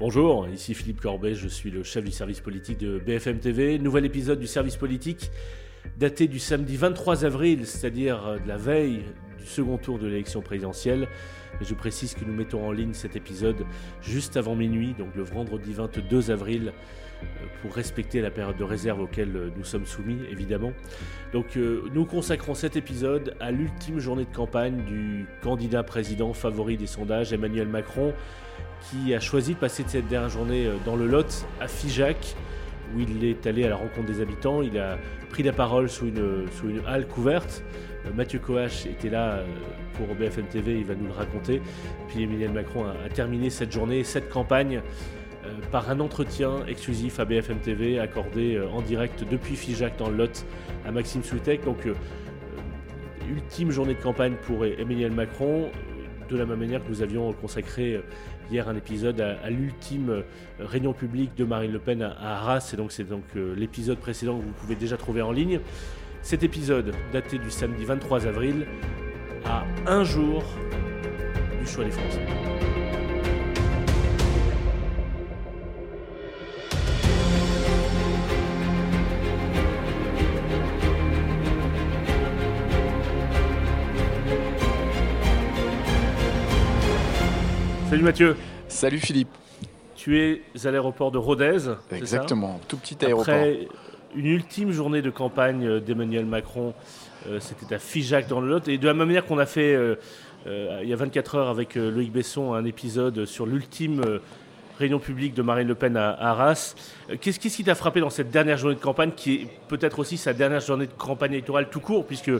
Bonjour, ici Philippe Corbet, je suis le chef du service politique de BFM TV. Nouvel épisode du service politique daté du samedi 23 avril, c'est-à-dire de la veille du second tour de l'élection présidentielle. Je précise que nous mettons en ligne cet épisode juste avant minuit, donc le vendredi 22 avril, euh, pour respecter la période de réserve auquel euh, nous sommes soumis, évidemment. Donc euh, nous consacrons cet épisode à l'ultime journée de campagne du candidat président favori des sondages, Emmanuel Macron, qui a choisi de passer cette dernière journée dans le Lot, à Figeac, où il est allé à la rencontre des habitants. Il a pris la parole sous une, sous une halle couverte. Mathieu Coache était là pour BFM TV, il va nous le raconter. Puis Emmanuel Macron a, terminé cette journée, cette campagne euh, par un entretien exclusif à BFM TV accordé euh, en direct depuis Figeac dans le Lot à Maxime Soutek. Donc, euh, ultime journée de campagne pour Emmanuel Macron, de la même manière que nous avions consacré hier un épisode à, l'ultime réunion publique de Marine Le Pen à, Arras. Et donc, c'est donc l'épisode précédent que vous pouvez déjà trouver en ligne. Cet épisode, daté du samedi 23 avril, à un jour du choix des Français. Salut Mathieu. Salut Philippe. Tu es à l'aéroport de Rodez. Exactement, tout petit aéroport. Après une ultime journée de campagne d'Emmanuel Macron, euh, c'était à Figeac dans le Lot. Et de la même manière qu'on a fait euh, euh, il y a 24 heures avec Loïc Besson un épisode sur l'ultime réunion publique de Marine Le Pen à, Arras. Qu'est-ce qui t'a frappé dans cette dernière journée de campagne, qui est peut-être aussi sa dernière journée de campagne électorale tout court, puisque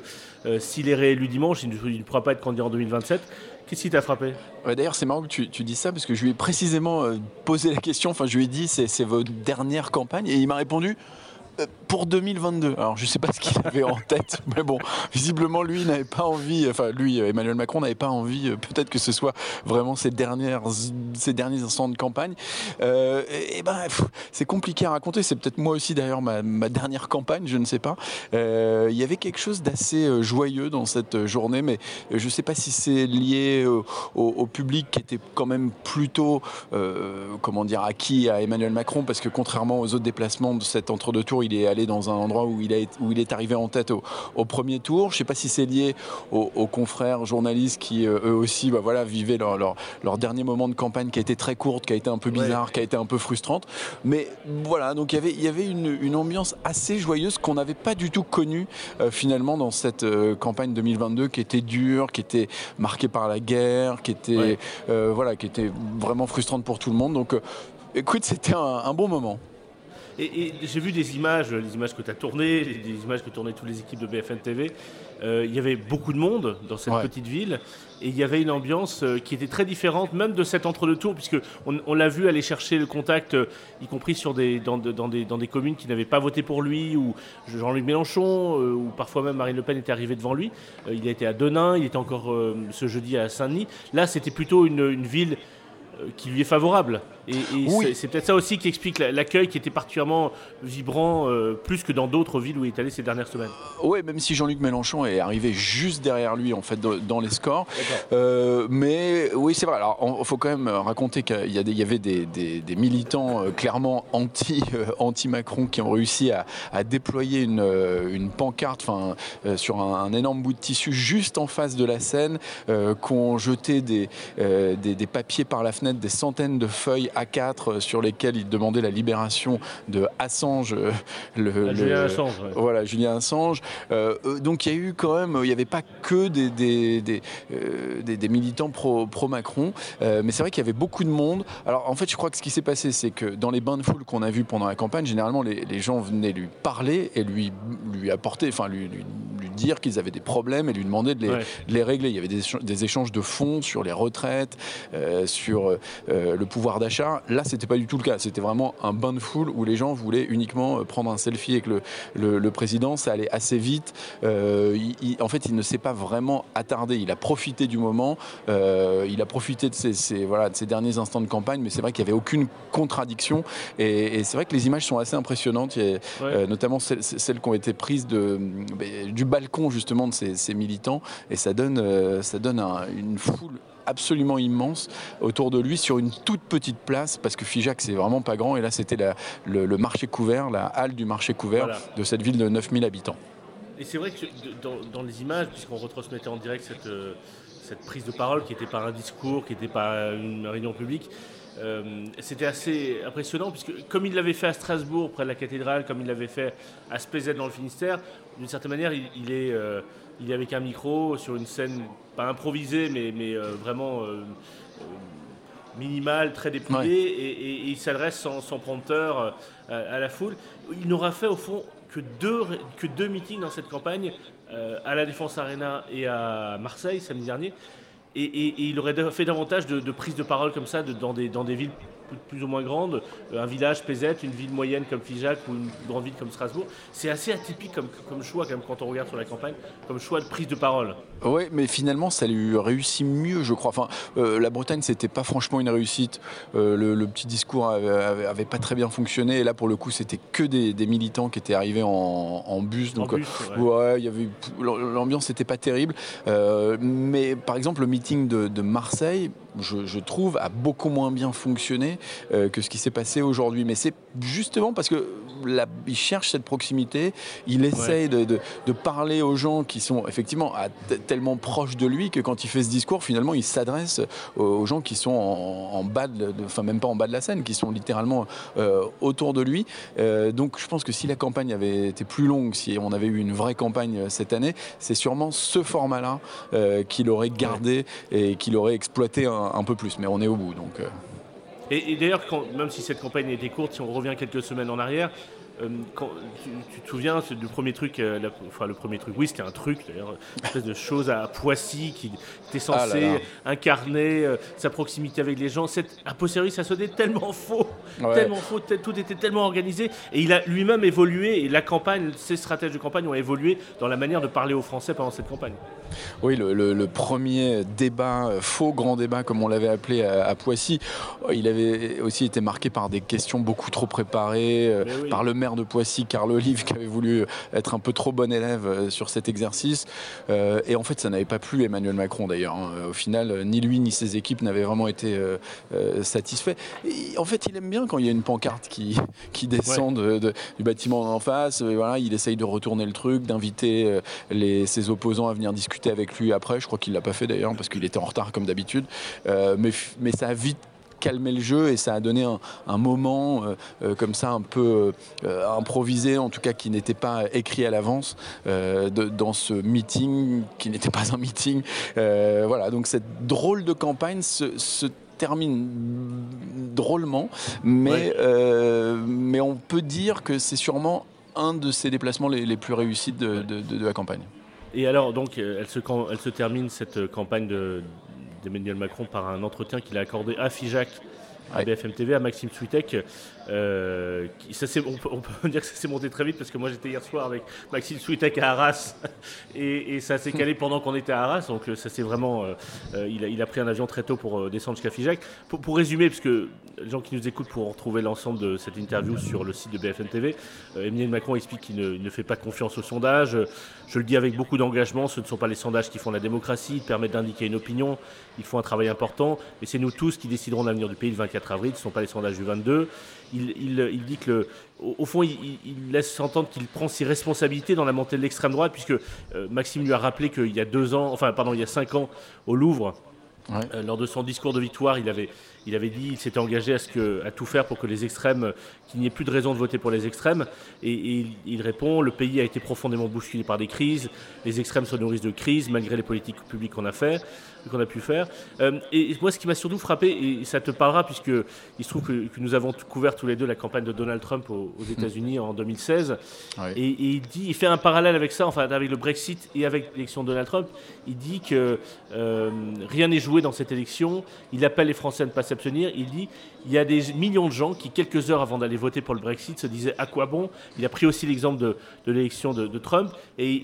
s'il est réélu dimanche, il ne, pourra pas être candidat en 2027. Qu'est-ce qui t'a frappé? D'ailleurs, c'est marrant que tu, tu, dis ça parce que je lui ai précisément posé la question. Enfin, je lui ai dit c'est votre dernière campagne et il m'a répondu euh, pour 2022. Alors je ne sais pas ce qu'il avait en tête, mais bon, visiblement lui n'avait pas envie, enfin lui, Emmanuel Macron n'avait pas envie, euh, peut-être que ce soit vraiment ses, dernières, ses derniers instants de campagne. Euh, et, ben c'est compliqué à raconter, c'est peut-être moi aussi d'ailleurs ma, dernière campagne, je ne sais pas. il y avait quelque chose d'assez joyeux dans cette journée, mais je ne sais pas si c'est lié au, public qui était quand même plutôt, comment dire, acquis à Emmanuel Macron, parce que contrairement aux autres déplacements de cet entre-deux-tours, il est allé dans un endroit où il, où il est arrivé en tête au, premier tour. Je ne sais pas si c'est lié aux, confrères journalistes qui, euh, eux aussi, bah voilà, vivaient leur, leur, dernier moment de campagne qui a été très courte, qui a été un peu bizarre, qui a été un peu frustrante. Mais voilà, donc il y avait, il y avait une, ambiance assez joyeuse qu'on n'avait pas du tout connue euh, finalement dans cette euh, campagne 2022 qui était dure, qui était marquée par la guerre, qui était, voilà, qui était vraiment frustrante pour tout le monde. Donc écoute, c'était un bon moment. Et, j'ai vu des images, les images que tu as tournées, des images que tournaient toutes les équipes de BFM TV. Euh, il y avait beaucoup de monde dans cette petite ville et il y avait une ambiance euh, qui était très différente, même de cet entre-deux-tours, puisque on, l'a vu aller chercher le contact, euh, y compris sur des, dans, dans, des, dans des communes qui n'avaient pas voté pour lui, ou Jean-Luc Mélenchon, ou parfois même Marine Le Pen était arrivée devant lui. il a été à Denain, il était encore ce jeudi à Saint-Denis. Là, c'était plutôt une, une ville qui lui est favorable. Et, c'est peut-être ça aussi qui explique l'accueil qui était particulièrement vibrant, euh, plus que dans d'autres villes où il est allé ces dernières semaines. Oui, même si Jean-Luc Mélenchon est arrivé juste derrière lui, en fait, dans les scores. Euh, mais oui, c'est vrai. Alors, il faut quand même raconter qu'il y, y, avait des, militants euh, clairement anti, anti, macron qui ont réussi à, déployer une, une pancarte sur un, énorme bout de tissu juste en face de la scène, qui ont jeté des, des papiers par la fenêtre, des centaines de feuilles a4 euh, sur lesquels il demandait la libération de Assange. Euh, le, Julien Assange. Voilà, Julien Assange. Euh, donc il y a eu quand même, il n'y avait pas que des, des, des, militants pro-Macron, mais c'est vrai qu'il y avait beaucoup de monde. Alors en fait, je crois que ce qui s'est passé, c'est que dans les bains de foule qu'on a vus pendant la campagne, généralement les, gens venaient lui parler et lui, lui apporter, enfin lui, lui, dire qu'ils avaient des problèmes et lui demander de les, régler. Il y avait des, échanges de fonds sur les retraites, sur le pouvoir d'achat. Là, c'était pas du tout le cas. C'était vraiment un bain de foule où les gens voulaient uniquement euh, prendre un selfie avec le, le, président. Ça allait assez vite. Euh, en fait, il ne s'est pas vraiment attardé. Il a profité du moment. Euh, il a profité de ses, voilà, de ses derniers instants de campagne. Mais c'est vrai qu'il n'y avait aucune contradiction. Et, c'est vrai que les images sont assez impressionnantes, notamment celles, qui ont été prises de, du balcon justement de ces, militants. Et ça donne, ça donne une foule absolument immense autour de lui sur une toute petite place, parce que Figeac, c'est vraiment pas grand. Et là, c'était le, le, marché couvert, la halle du marché couvert de cette ville de 9000 habitants. Et c'est vrai que dans, les images, puisqu'on retransmettait en direct cette, cette prise de parole qui n'était pas un discours, qui n'était pas une réunion publique, euh, c'était assez impressionnant, puisque comme il l'avait fait à Strasbourg, près de la cathédrale, comme il l'avait fait à Spézet dans le Finistère, d'une certaine manière, il, est, euh, il est avec un micro sur une scène, pas improvisée, mais, mais euh, vraiment minimale, très déployée, et, il s'adresse sans, sans, prompteur à, la foule. Il n'aura fait au fond que deux, que deux meetings dans cette campagne, à la Défense Arena et à Marseille samedi dernier. Et, il aurait fait davantage de, prises de parole comme ça dans des villes plus ou moins grande, euh, un village Pézette, une ville moyenne comme Figeac ou une grande ville comme Strasbourg. C'est assez atypique comme, comme choix quand, même, quand on regarde sur la campagne, comme choix de prise de parole. Oui, mais finalement, ça lui réussit mieux, je crois. Enfin, euh, la Bretagne, c'était pas franchement une réussite. Euh, le, petit discours avait, pas très bien fonctionné. Et là, pour le coup, c'était que des, militants qui étaient arrivés en, bus. Donc, ouais. il y avait l'ambiance n'était pas terrible. mais par exemple, le meeting de, de Marseille, je, je, trouve, a beaucoup moins bien fonctionné euh, que ce qui s'est passé aujourd'hui. Mais c'est justement parce que il cherche cette proximité, il essaye de, parler aux gens qui sont effectivement tellement proches de lui que quand il fait ce discours, finalement, il s'adresse aux gens qui sont en, bas, de, enfin même pas en bas de la scène, qui sont littéralement euh, autour de lui. Euh, donc je pense que si la campagne avait été plus longue, si on avait eu une vraie campagne cette année, c'est sûrement ce format-là qu'il aurait gardé et qu'il aurait exploité un, un, peu plus. Mais on est au bout, donc. Et, d'ailleurs, même si cette campagne était courte, si on revient quelques semaines en arrière, euh, tu, te souviens du premier truc, euh, enfin le premier truc, oui c'était un truc d'ailleurs, une espèce de chose à Poissy qui était ah censé incarner euh, sa proximité avec les gens. Cette, a posteriori ça sonnait tellement faux, tellement faux, tout était tellement organisé et il a lui-même évolué et la campagne, ses stratèges de campagne ont évolué dans la manière de parler aux Français pendant cette campagne. Oui, le, premier débat, faux grand débat comme on l'avait appelé à, Poissy, il avait aussi été marqué par des questions beaucoup trop préparées, par le maire de Poissy, Carl Olive, qui avait voulu être un peu trop bon élève euh, sur cet exercice. Euh, et en fait, ça n'avait pas plu Emmanuel Macron d'ailleurs. Hein. Au final, ni lui ni ses équipes n'avaient vraiment été euh, satisfaits. en fait, il aime bien quand il y a une pancarte qui, qui descend du bâtiment en face. voilà, il essaye de retourner le truc, d'inviter ses opposants à venir discuter avec lui après. Je crois qu'il l'a pas fait d'ailleurs parce qu'il était en retard comme d'habitude. mais, mais ça a vite calmer le jeu et ça a donné un, moment euh, euh, comme ça un peu euh, improvisé, en tout cas qui n'était pas écrit à l'avance dans ce meeting qui n'était pas un meeting. voilà, donc cette drôle de campagne se, termine drôlement, mais, mais on peut dire que c'est sûrement un de ces déplacements les, plus réussis de, de, la campagne. Et alors, donc, elle se, elle se termine cette campagne de, d'Emmanuel Macron par un entretien qu'il a accordé à Figeac à BFM TV, à Maxime Switek. Euh, on, peut, dire que ça s'est monté très vite parce que moi j'étais hier soir avec Maxime Switek à Arras et, ça s'est calé pendant qu'on était à Arras. Donc euh, ça c'est vraiment. Euh, il, a, pris un avion très tôt pour descendre jusqu'à Figeac. Pour, résumer, parce que les gens qui nous écoutent pourront retrouver l'ensemble de cette interview sur le site de BFM TV, Emmanuel Macron explique qu'il ne, fait pas confiance aux sondages. Je le dis avec beaucoup d'engagement, ce ne sont pas les sondages qui font la démocratie, ils permettent d'indiquer une opinion, ils font un travail important, mais c'est nous tous qui déciderons de l'avenir du pays le 24 avril, ce ne sont pas les sondages du 22. Il, dit que, au, fond, il, laisse entendre qu'il prend ses responsabilités dans la montée de l'extrême droite, puisque euh, Maxime lui a rappelé qu'il y a deux ans, enfin, pardon, il y a cinq ans, au Louvre, euh, lors de son discours de victoire, il avait, il avait dit, il s'était engagé à, ce que, à tout faire pour que les extrêmes, qu'il n'y ait plus de raison de voter pour les extrêmes. Et, il, répond, le pays a été profondément bousculé par des crises, les extrêmes se nourrissent de crises malgré les politiques publiques qu'on a fait qu'on a pu faire. Euh, et moi, ce qui m'a surtout frappé, et ça te parlera, puisque il se trouve que, nous avons couvert tous les deux la campagne de Donald Trump aux, États-Unis en 2016. Et, il dit, il fait un parallèle avec ça, enfin avec le Brexit et avec l'élection de Donald Trump. Il dit que euh, rien n'est joué dans cette élection. Il appelle les Français à ne pas s'abstenir. Il dit, il y a des millions de gens qui, quelques heures avant d'aller voter pour le Brexit, se disaient à quoi bon? Il a pris aussi l'exemple de, l'élection de, Trump. Et,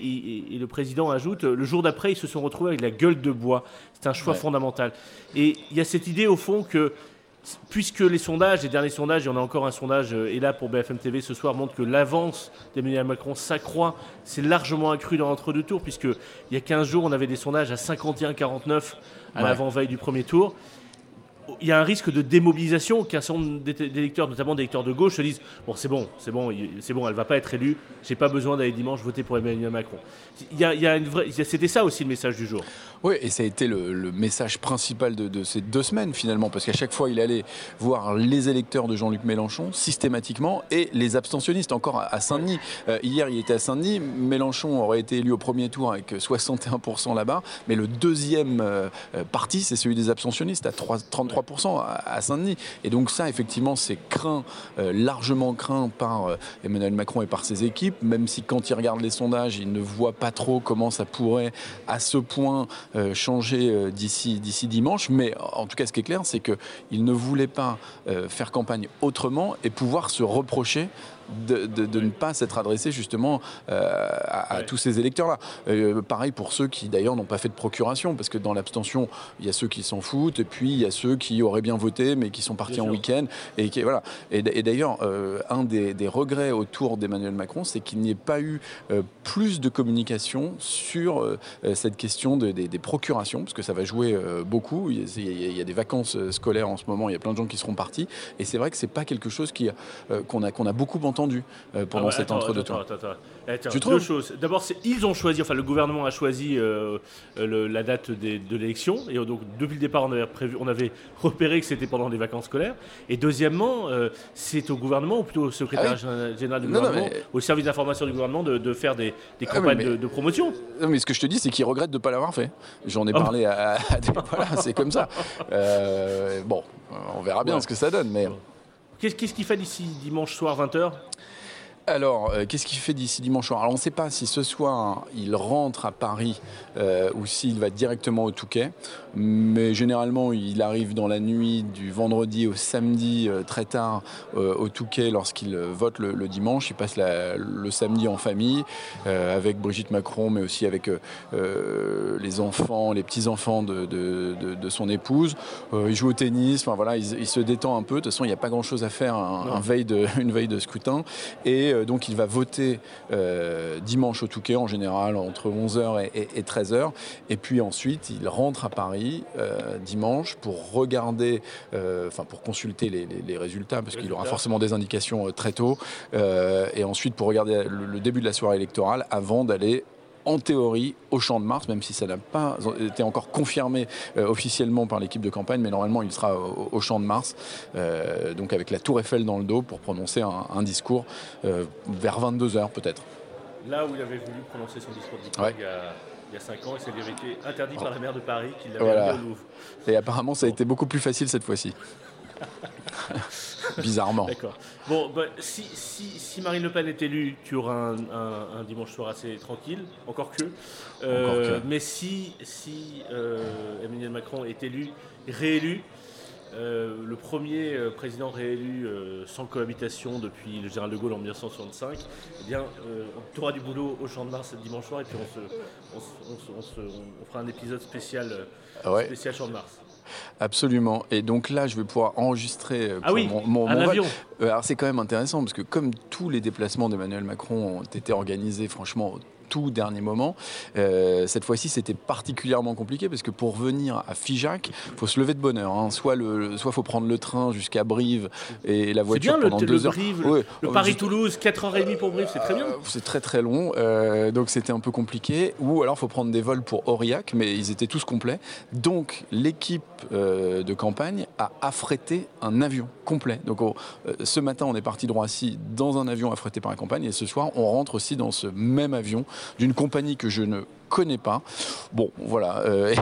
et, le président ajoute, le jour d'après, ils se sont retrouvés avec la gueule de bois. C'est un choix fondamental. Et il y a cette idée, au fond, que puisque les sondages, les derniers sondages, il y en a encore un sondage, euh, et là pour BFM TV ce soir, montre que l'avance d'Emmanuel Macron s'accroît. C'est largement accru dans l'entre-deux tours, puisque il y a 15 jours, on avait des sondages à 51-49 à l'avant-veille du premier tour il y a un risque de démobilisation qu'un certain nombre d'électeurs, notamment des électeurs de gauche, se disent bon c'est bon, c'est bon, c'est bon, elle va pas être élue, j'ai pas besoin d'aller dimanche voter pour Emmanuel Macron. Il y a, il y a une vraie, c'était ça aussi le message du jour. Oui, et ça a été le, message principal de, ces deux semaines finalement, parce qu'à chaque fois il allait voir les électeurs de Jean-Luc Mélenchon systématiquement et les abstentionnistes encore à Saint-Denis. Euh, hier il était à Saint-Denis, Mélenchon aurait été élu au premier tour avec 61% là-bas, mais le deuxième euh, parti c'est celui des abstentionnistes à 3, 33 à Saint-Denis. Et donc ça, effectivement, c'est craint, euh, largement craint par euh, Emmanuel Macron et par ses équipes, même si quand il regarde les sondages, il ne voit pas trop comment ça pourrait à ce point euh, changer d'ici dimanche. Mais en tout cas, ce qui est clair, c'est qu'il ne voulait pas faire campagne autrement et pouvoir se reprocher de, ne pas s'être adressé justement euh, à, tous ces électeurs-là. Euh, pareil pour ceux qui d'ailleurs n'ont pas fait de procuration, parce que dans l'abstention, il y a ceux qui s'en foutent, et puis il y a ceux qui auraient bien voté, mais qui sont partis en week-end. Et, qui, voilà. et, d'ailleurs, euh, un des, regrets autour d'Emmanuel Macron, c'est qu'il n'y ait pas eu plus de communication sur cette question des procurations, parce que ça va jouer beaucoup. Il y, a, des vacances scolaires en ce moment, il y a plein de gens qui seront partis, et c'est vrai que c'est pas quelque chose qu'on a, qu'on a beaucoup entendu euh, pendant ah cet entre-deux temps. deux choses. D'abord, ils ont choisi, enfin le gouvernement a choisi euh, euh, la date de l'élection, et donc depuis le départ, on avait, prévu, on avait repéré que c'était pendant les vacances scolaires. Et deuxièmement, c'est au gouvernement, ou plutôt au secrétaire ah général du gouvernement, au service d'information du gouvernement, de, faire des, ah campagnes de, promotion. Non, mais ce que je te dis, c'est qu'ils regrettent de ne pas l'avoir fait. J'en ai parlé à, voilà, c'est comme ça. bon, on verra bien ce que ça donne, mais. Qu'est-ce qu'il fait d'ici dimanche soir 20h alors, euh, qu'est-ce qu'il fait d'ici dimanche soir? Alors, on ne sait pas si ce soir il rentre à Paris euh, ou s'il va directement au Touquet, mais généralement il arrive dans la nuit du vendredi au samedi euh, très tard au Touquet lorsqu'il vote le, dimanche. Il passe le samedi en famille avec Brigitte Macron, mais aussi avec les enfants, les petits enfants de, son épouse. il joue au tennis. Enfin voilà, il, se détend un peu. De toute façon, il n'y a pas grand-chose à faire un, veille de, une veille de scrutin et euh, donc il va voter euh, dimanche au Touquet en général entre 11h et, 13h. Et puis ensuite, il rentre à Paris euh, dimanche pour regarder, enfin pour consulter les, résultats, parce qu'il aura forcément des indications très tôt. et ensuite pour regarder le début de la soirée électorale avant d'aller en théorie au Champ de Mars, même si ça n'a pas été encore confirmé euh, officiellement par l'équipe de campagne, mais normalement il sera au, Champ de Mars, euh, donc avec la Tour Eiffel dans le dos pour prononcer un, discours euh, vers 22h peut-être. Là où il avait voulu prononcer son discours il, y a, il 5 ans et ça lui avait été interdit par la maire de Paris qui l'avait voilà. au Louvre. Et apparemment ça a été beaucoup plus facile cette fois-ci. Bizarrement. D'accord. Bon, bah, si, si, Marine Le Pen est élue, tu auras un, dimanche soir assez tranquille, encore que. Euh, mais si, si euh, Emmanuel Macron est élu, réélu, euh, le premier président réélu sans cohabitation depuis le général de Gaulle en 1965, eh bien, on aura du boulot au Champ de Mars dimanche soir et puis on, on, fera un épisode spécial, spécial Champ de Mars. Absolument. Et donc là, je vais pouvoir enregistrer euh, ah mon, avion. Euh, alors c'est quand même intéressant parce que comme tous les déplacements d'Emmanuel Macron ont été organisés, franchement, tout dernier moment. Euh, cette fois-ci, c'était particulièrement compliqué parce que pour venir à Figeac, il faut se lever de bonne heure. Hein. Soit il soit faut prendre le train jusqu'à Brive et la voiture pendant deux heures. le, Paris-Toulouse, 4h30 pour Brive, c'est très bien. Euh, c'est très très long, euh, donc c'était un peu compliqué. Ou alors, il faut prendre des vols pour Aurillac, mais ils étaient tous complets. Donc, l'équipe de campagne a affrété un avion complet. Donc, ce matin, on est parti de Roissy dans un avion affrété par la campagne, et ce soir, on rentre aussi dans ce même avion d'une compagnie que je ne connais pas. Bon, voilà. Euh,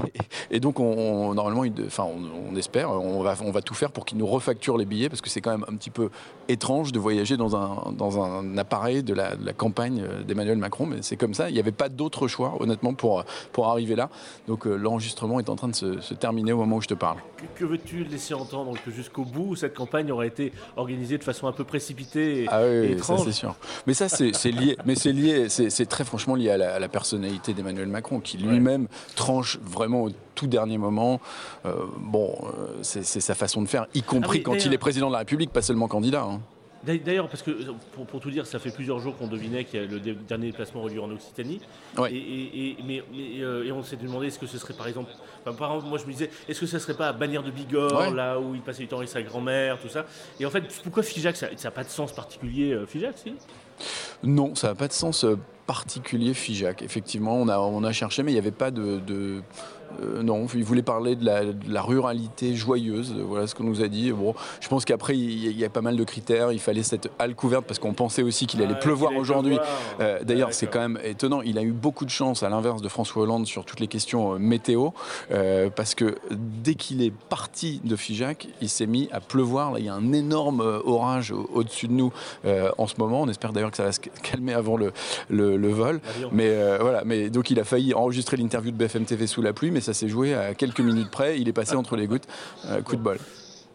et, donc, on, normalement, enfin, on, espère, on va, on va tout faire pour qu'ils nous refacturent les billets parce que c'est quand même un petit peu étrange de voyager dans un, dans un appareil de la, campagne d'Emmanuel Macron, mais c'est comme ça. Il n'y avait pas d'autre choix, honnêtement, pour, pour arriver là. Donc, euh, l'enregistrement est en train de se, terminer au moment où je te parle. Que, veux-tu laisser entendre? Que jusqu'au bout, cette campagne aurait été organisée de façon un peu précipitée et, ah oui, étrange ça c'est sûr. Mais ça, c'est lié, mais c'est lié, c'est très franchement lié à la, à la personnalité d'Emmanuel Emmanuel Macron, qui lui-même tranche vraiment au tout dernier moment. Euh, bon, euh, c'est sa façon de faire, y compris Ah oui, quand il est président de la République, pas seulement candidat. hein. D'ailleurs- parce que pour, pour tout dire, ça fait plusieurs jours qu'on devinait que le dé- dernier déplacement aurait lieu en Occitanie. Ouais. Et, et- et- mais, mais, euh, et on s'est demandé est-ce que ce serait par exemple. enfin, par exemple, moi je me disais, est-ce que ça serait pas à Bagnères de Bigorre, Ouais. là où il passait du temps avec sa grand-mère, tout ça? Et en fait, pourquoi Figeac Ça n'a pas de sens particulier, Figeac, si? Non, ça n'a pas de sens particulier, Figeac. Effectivement, on a, on a cherché, mais il n'y avait pas de. de- euh, non, il voulait parler de la, de la ruralité joyeuse, voilà ce qu'on nous a dit. Bon, je pense qu'après, il y, a- il y a pas mal de critères. Il fallait cette halle couverte parce qu'on pensait aussi qu'il allait Ah, pleuvoir allait aujourd'hui. pleuvoir. Euh, D'ailleurs, c'est quand même étonnant. Il a eu beaucoup de chance, à l'inverse de François Hollande, sur toutes les questions euh, météo, parce que dès qu'il est parti de Figeac, il s'est mis à pleuvoir. Là, il y a un énorme orage au- au-dessus de nous en ce moment. On espère d'ailleurs que ça va se calmer avant le, le- le vol. Mais voilà, mais donc il a failli enregistrer l'interview de BFM TV sous la pluie, mais ça s'est joué à quelques minutes près. Il est passé entre les gouttes. Euh, coup de bol.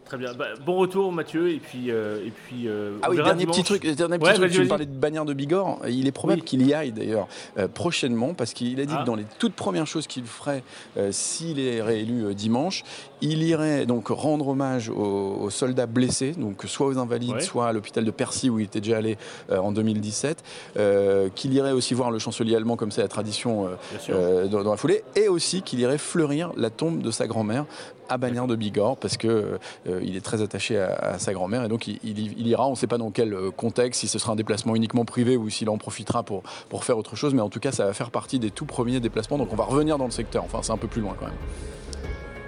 Très bien. Bah, bon retour, Mathieu. Et puis. euh, et puis euh, Ah oui, dernier dimanche. petit truc, dernier petit Ouais, truc, tu me parlais de bannière de Bigorre. Il est probable Oui. qu'il y aille d'ailleurs euh, prochainement parce qu'il a dit Ah. que dans les toutes premières choses qu'il ferait euh, s'il est réélu euh, dimanche, il irait donc rendre hommage aux, aux soldats blessés, donc soit aux invalides, Ouais. soit à l'hôpital de Percy où il était déjà allé euh, en 2017, euh, qu'il irait aussi voir le chancelier allemand comme c'est la tradition euh, euh, dans, dans la foulée, et aussi qu'il irait fleurir la tombe de sa grand-mère à Bagnères de Bigorre parce que euh, il est très attaché à, à sa grand-mère et donc il, il y- il ira. On ne sait pas dans quel euh, contexte, si ce sera un déplacement uniquement privé ou s'il en profitera pour, pour faire autre chose, mais en tout cas ça va faire partie des tout premiers déplacements. Donc on va revenir dans le secteur. Enfin c'est un peu plus loin quand même.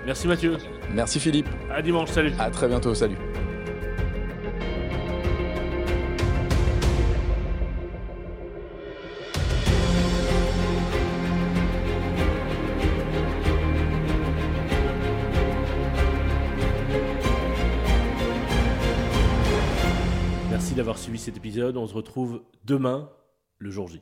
Merci Mathieu. Merci Philippe. À dimanche. Salut. À très bientôt. Salut. On se retrouve demain, le jour J.